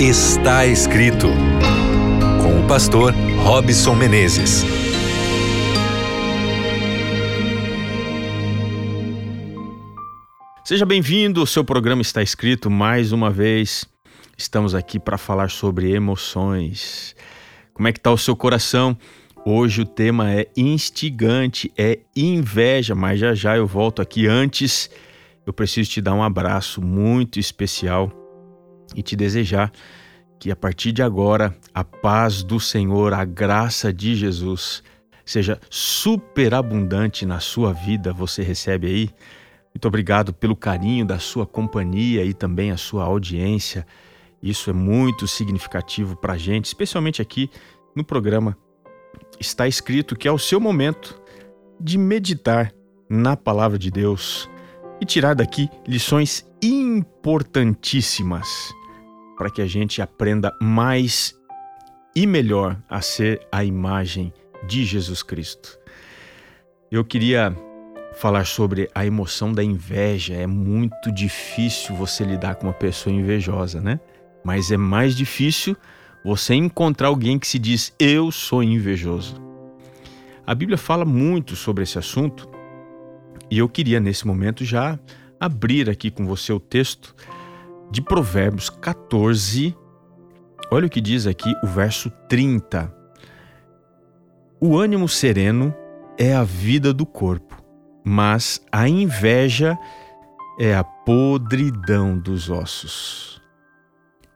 Está escrito com o pastor Robson Menezes. Seja bem-vindo, seu programa está escrito mais uma vez. Estamos aqui para falar sobre emoções. Como é que está o seu coração? Hoje o tema é instigante, é inveja, mas já já eu volto aqui. Antes, eu preciso te dar um abraço muito especial e te desejar que a partir de agora a paz do Senhor, a graça de Jesus seja superabundante na sua vida. Você recebe aí? Muito obrigado pelo carinho da sua companhia e também a sua audiência. Isso é muito significativo para a gente, especialmente aqui no programa. Está escrito que é o seu momento de meditar na palavra de Deus e tirar daqui lições importantíssimas para que a gente aprenda mais e melhor a ser a imagem de Jesus Cristo. Eu queria falar sobre a emoção da inveja. É muito difícil você lidar com uma pessoa invejosa, né? Mas é mais difícil você encontrar alguém que se diz eu sou invejoso. A Bíblia fala muito sobre esse assunto e eu queria nesse momento já abrir aqui com você o texto de Provérbios 14. Olha o que diz aqui o verso 30. O ânimo sereno é a vida do corpo, mas a inveja é a podridão dos ossos.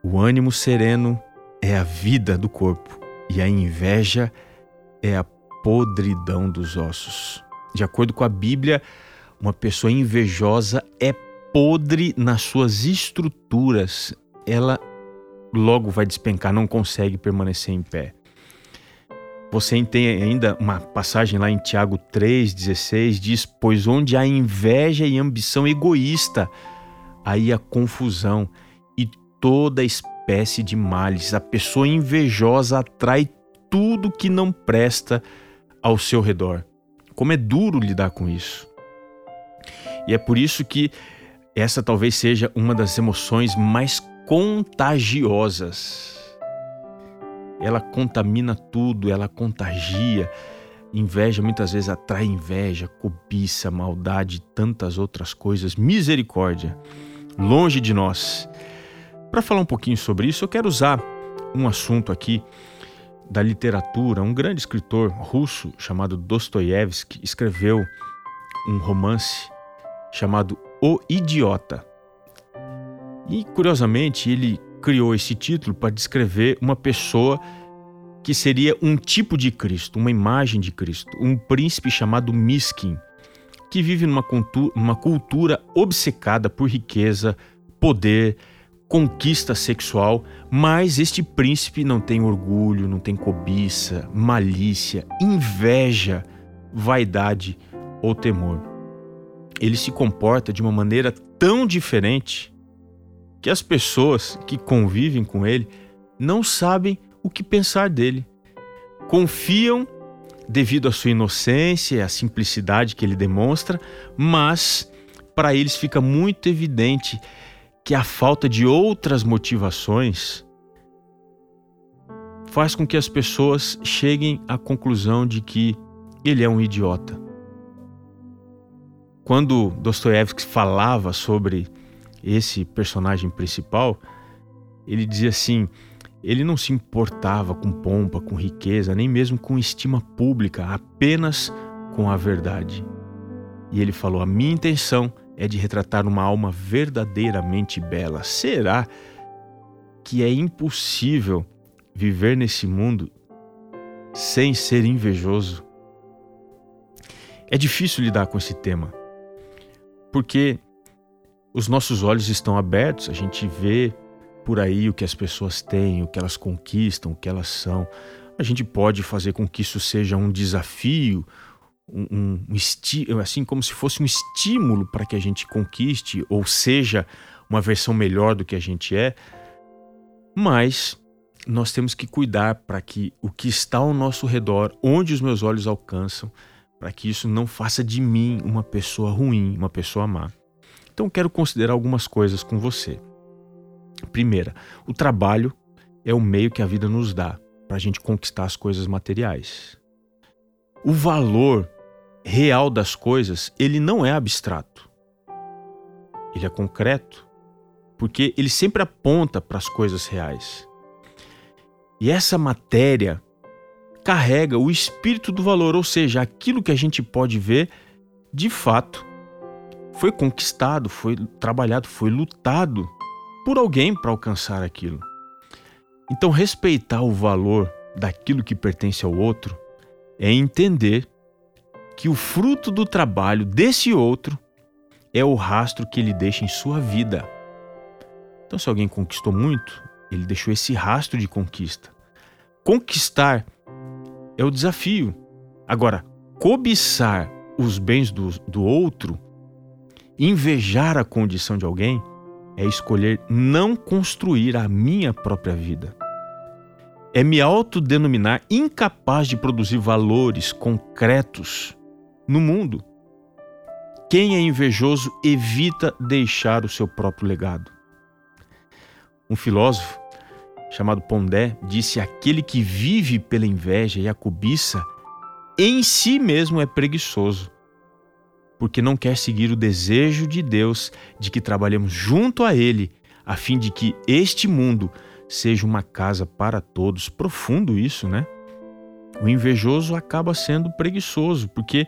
O ânimo sereno é a vida do corpo e a inveja é a podridão dos ossos. De acordo com a Bíblia, uma pessoa invejosa é podre nas suas estruturas, ela logo vai despencar, não consegue permanecer em pé. Você tem ainda uma passagem lá em Tiago 3,16, diz: Pois onde há inveja e ambição egoísta, aí há confusão e toda espécie de males. A pessoa invejosa atrai tudo que não presta ao seu redor. Como é duro lidar com isso. E é por isso que essa talvez seja uma das emoções mais contagiosas. Ela contamina tudo, ela contagia. Inveja muitas vezes atrai inveja, cobiça, maldade, tantas outras coisas. Misericórdia, longe de nós. Para falar um pouquinho sobre isso, eu quero usar um assunto aqui da literatura. Um grande escritor russo chamado Dostoiévski escreveu um romance chamado o Idiota. E curiosamente, ele criou esse título para descrever uma pessoa que seria um tipo de Cristo, uma imagem de Cristo, um príncipe chamado Miskin, que vive numa cultura, numa cultura obcecada por riqueza, poder, conquista sexual, mas este príncipe não tem orgulho, não tem cobiça, malícia, inveja, vaidade ou temor ele se comporta de uma maneira tão diferente que as pessoas que convivem com ele não sabem o que pensar dele. Confiam devido à sua inocência e à simplicidade que ele demonstra, mas para eles fica muito evidente que a falta de outras motivações faz com que as pessoas cheguem à conclusão de que ele é um idiota. Quando Dostoiévski falava sobre esse personagem principal, ele dizia assim: ele não se importava com pompa, com riqueza, nem mesmo com estima pública, apenas com a verdade. E ele falou: a minha intenção é de retratar uma alma verdadeiramente bela. Será que é impossível viver nesse mundo sem ser invejoso? É difícil lidar com esse tema porque os nossos olhos estão abertos, a gente vê por aí o que as pessoas têm, o que elas conquistam, o que elas são. A gente pode fazer com que isso seja um desafio, um, um, um assim como se fosse um estímulo para que a gente conquiste ou seja uma versão melhor do que a gente é. Mas nós temos que cuidar para que o que está ao nosso redor, onde os meus olhos alcançam, para que isso não faça de mim uma pessoa ruim, uma pessoa má. Então quero considerar algumas coisas com você. Primeira, o trabalho é o meio que a vida nos dá para a gente conquistar as coisas materiais. O valor real das coisas, ele não é abstrato. Ele é concreto, porque ele sempre aponta para as coisas reais. E essa matéria carrega o espírito do valor, ou seja, aquilo que a gente pode ver de fato foi conquistado, foi trabalhado, foi lutado por alguém para alcançar aquilo. Então, respeitar o valor daquilo que pertence ao outro é entender que o fruto do trabalho desse outro é o rastro que ele deixa em sua vida. Então, se alguém conquistou muito, ele deixou esse rastro de conquista. Conquistar é o desafio. Agora, cobiçar os bens do, do outro, invejar a condição de alguém, é escolher não construir a minha própria vida. É me autodenominar incapaz de produzir valores concretos no mundo. Quem é invejoso evita deixar o seu próprio legado. Um filósofo chamado Pondé disse: aquele que vive pela inveja e a cobiça em si mesmo é preguiçoso, porque não quer seguir o desejo de Deus de que trabalhemos junto a Ele, a fim de que este mundo seja uma casa para todos. Profundo isso, né? O invejoso acaba sendo preguiçoso, porque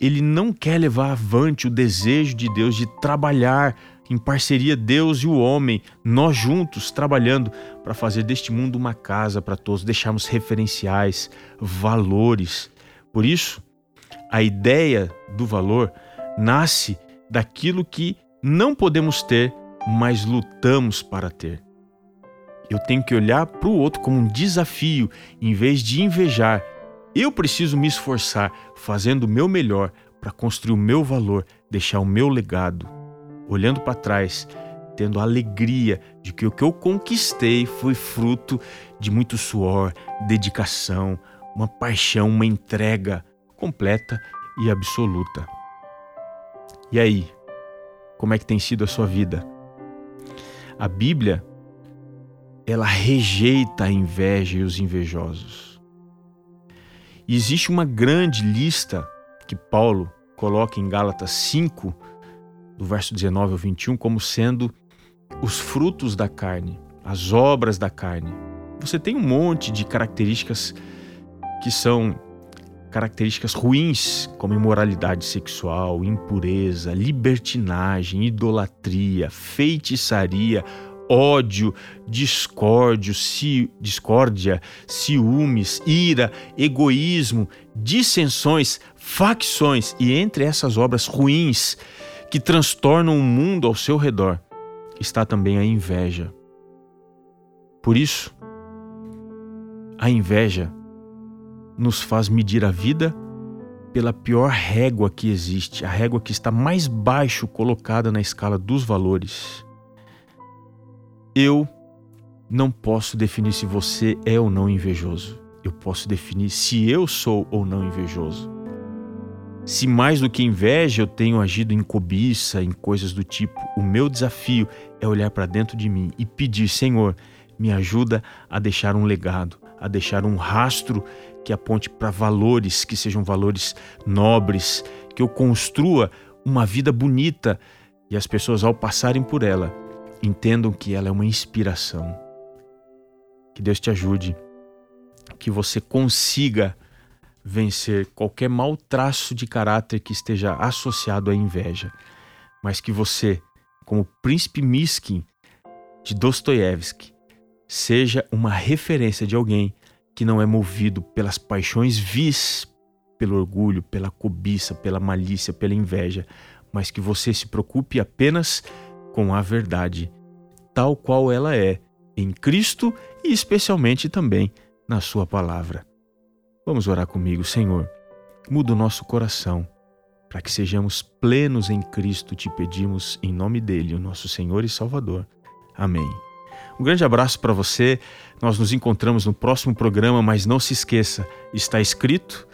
ele não quer levar avante o desejo de Deus de trabalhar em parceria Deus e o homem, nós juntos trabalhando para fazer deste mundo uma casa para todos, deixarmos referenciais, valores. Por isso, a ideia do valor nasce daquilo que não podemos ter, mas lutamos para ter. Eu tenho que olhar para o outro como um desafio, em vez de invejar. Eu preciso me esforçar, fazendo o meu melhor para construir o meu valor, deixar o meu legado. Olhando para trás, tendo a alegria de que o que eu conquistei foi fruto de muito suor, dedicação, uma paixão, uma entrega completa e absoluta. E aí, como é que tem sido a sua vida? A Bíblia, ela rejeita a inveja e os invejosos. E existe uma grande lista que Paulo coloca em Gálatas 5, do verso 19 ao 21, como sendo os frutos da carne, as obras da carne. Você tem um monte de características que são características ruins, como imoralidade sexual, impureza, libertinagem, idolatria, feitiçaria, ódio, discórdio, ci, discórdia, ciúmes, ira, egoísmo, dissensões, facções e entre essas obras ruins que transtornam o mundo ao seu redor está também a inveja. Por isso, a inveja nos faz medir a vida pela pior régua que existe, a régua que está mais baixo colocada na escala dos valores. Eu não posso definir se você é ou não invejoso. Eu posso definir se eu sou ou não invejoso. Se mais do que inveja eu tenho agido em cobiça, em coisas do tipo, o meu desafio é olhar para dentro de mim e pedir: Senhor, me ajuda a deixar um legado, a deixar um rastro que aponte para valores, que sejam valores nobres, que eu construa uma vida bonita e as pessoas, ao passarem por ela, entendam que ela é uma inspiração. Que Deus te ajude, que você consiga vencer qualquer mau traço de caráter que esteja associado à inveja, mas que você, como príncipe Miskin de Dostoiévski, seja uma referência de alguém que não é movido pelas paixões vis, pelo orgulho, pela cobiça, pela malícia, pela inveja, mas que você se preocupe apenas com a verdade, tal qual ela é, em Cristo e especialmente também na Sua palavra. Vamos orar comigo, Senhor. Muda o nosso coração para que sejamos plenos em Cristo, te pedimos em nome dele, o nosso Senhor e Salvador. Amém. Um grande abraço para você. Nós nos encontramos no próximo programa, mas não se esqueça, está escrito: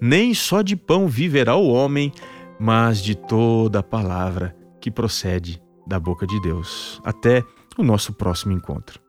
nem só de pão viverá o homem, mas de toda a palavra que procede da boca de Deus. Até no nosso próximo encontro.